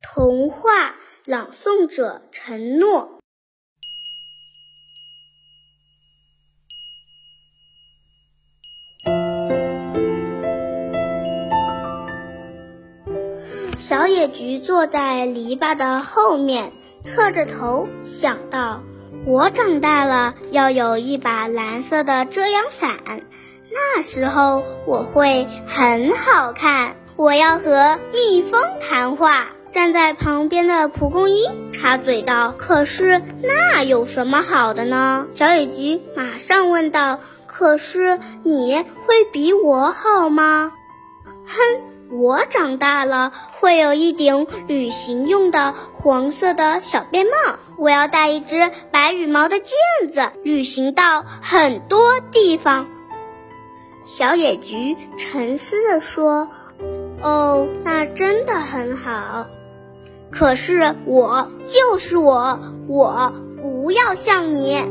童话朗诵者承诺。小野菊坐在篱笆的后面，侧着头想到：“我长大了要有一把蓝色的遮阳伞，那时候我会很好看。我要和蜜蜂谈话。”站在旁边的蒲公英插嘴道：“可是那有什么好的呢？”小野菊马上问道：“可是你会比我好吗？”哼，我长大了会有一顶旅行用的黄色的小便帽，我要带一只白羽毛的毽子，旅行到很多地方。小野菊沉思地说：“哦，那真的很好。”可是我就是我，我不要像你。